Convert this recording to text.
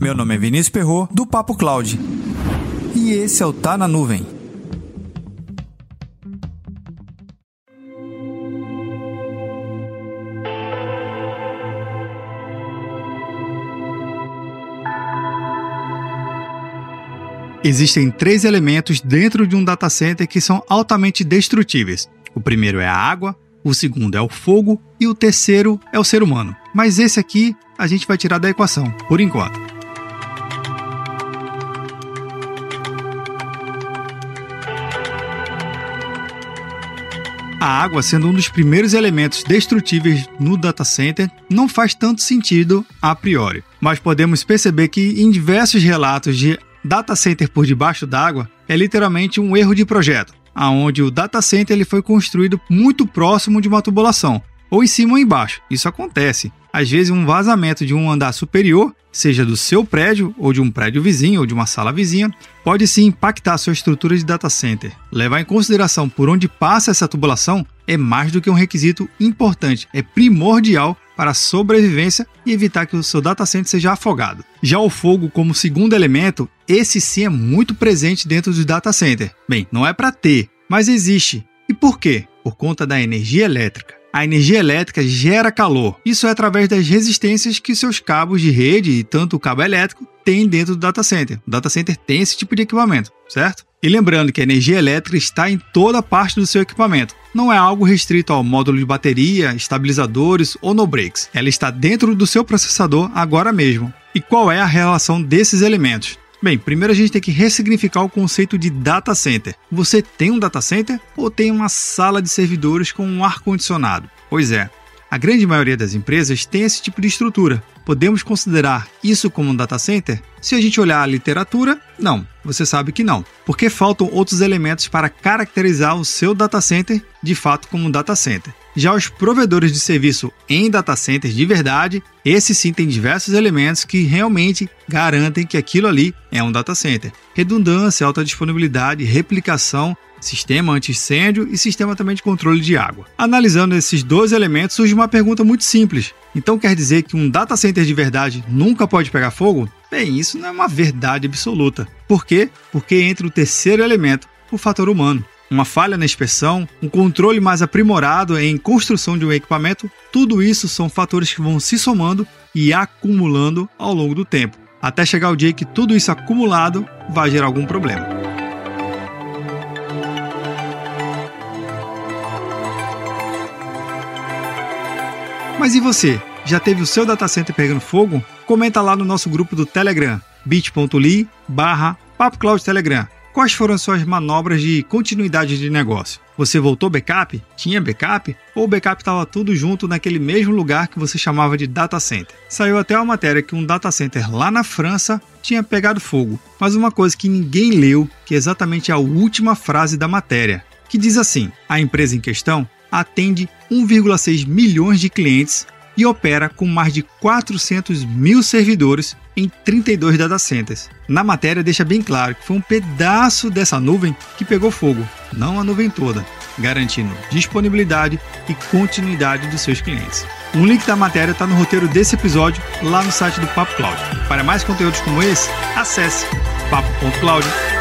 Meu nome é Vinícius Perro do Papo Cloud. E esse é o Tá na Nuvem. Existem três elementos dentro de um data center que são altamente destrutíveis. O primeiro é a água, o segundo é o fogo e o terceiro é o ser humano. Mas esse aqui a gente vai tirar da equação, por enquanto. A água, sendo um dos primeiros elementos destrutíveis no data center, não faz tanto sentido a priori. Mas podemos perceber que em diversos relatos de data center por debaixo d'água é literalmente um erro de projeto, aonde o data center ele foi construído muito próximo de uma tubulação, ou em cima ou embaixo. Isso acontece. Às vezes, um vazamento de um andar superior, seja do seu prédio, ou de um prédio vizinho, ou de uma sala vizinha, pode sim impactar sua estrutura de data center. Levar em consideração por onde passa essa tubulação é mais do que um requisito importante, é primordial para a sobrevivência e evitar que o seu data center seja afogado. Já o fogo, como segundo elemento, esse sim é muito presente dentro do data center. Bem, não é para ter, mas existe. E por quê? Por conta da energia elétrica. A energia elétrica gera calor. Isso é através das resistências que seus cabos de rede e tanto o cabo elétrico têm dentro do data center. O data center tem esse tipo de equipamento, certo? E lembrando que a energia elétrica está em toda parte do seu equipamento. Não é algo restrito ao módulo de bateria, estabilizadores ou no brakes. Ela está dentro do seu processador agora mesmo. E qual é a relação desses elementos? Bem, primeiro a gente tem que ressignificar o conceito de data center. Você tem um data center ou tem uma sala de servidores com um ar-condicionado? Pois é, a grande maioria das empresas tem esse tipo de estrutura. Podemos considerar isso como um data center? Se a gente olhar a literatura, não, você sabe que não, porque faltam outros elementos para caracterizar o seu data center de fato como um data center. Já os provedores de serviço em data centers de verdade, esse sim tem diversos elementos que realmente garantem que aquilo ali é um data center. Redundância, alta disponibilidade, replicação, sistema anti-incêndio e sistema também de controle de água. Analisando esses dois elementos, surge uma pergunta muito simples. Então quer dizer que um data center de verdade nunca pode pegar fogo? Bem, isso não é uma verdade absoluta. Por quê? Porque entra o terceiro elemento, o fator humano uma falha na inspeção, um controle mais aprimorado em construção de um equipamento, tudo isso são fatores que vão se somando e acumulando ao longo do tempo, até chegar o dia que tudo isso acumulado vai gerar algum problema. Mas e você? Já teve o seu data center pegando fogo? Comenta lá no nosso grupo do Telegram, bit.ly barra Telegram Quais foram as suas manobras de continuidade de negócio? Você voltou backup? Tinha backup? Ou o backup estava tudo junto naquele mesmo lugar que você chamava de data center? Saiu até uma matéria que um data center lá na França tinha pegado fogo. Mas uma coisa que ninguém leu, que é exatamente a última frase da matéria, que diz assim: a empresa em questão atende 1,6 milhões de clientes e opera com mais de 400 mil servidores em 32 data centers. Na matéria deixa bem claro que foi um pedaço dessa nuvem que pegou fogo, não a nuvem toda, garantindo disponibilidade e continuidade dos seus clientes. Um link da matéria está no roteiro desse episódio lá no site do Papo Cloud. Para mais conteúdos como esse, acesse papo.cloud.com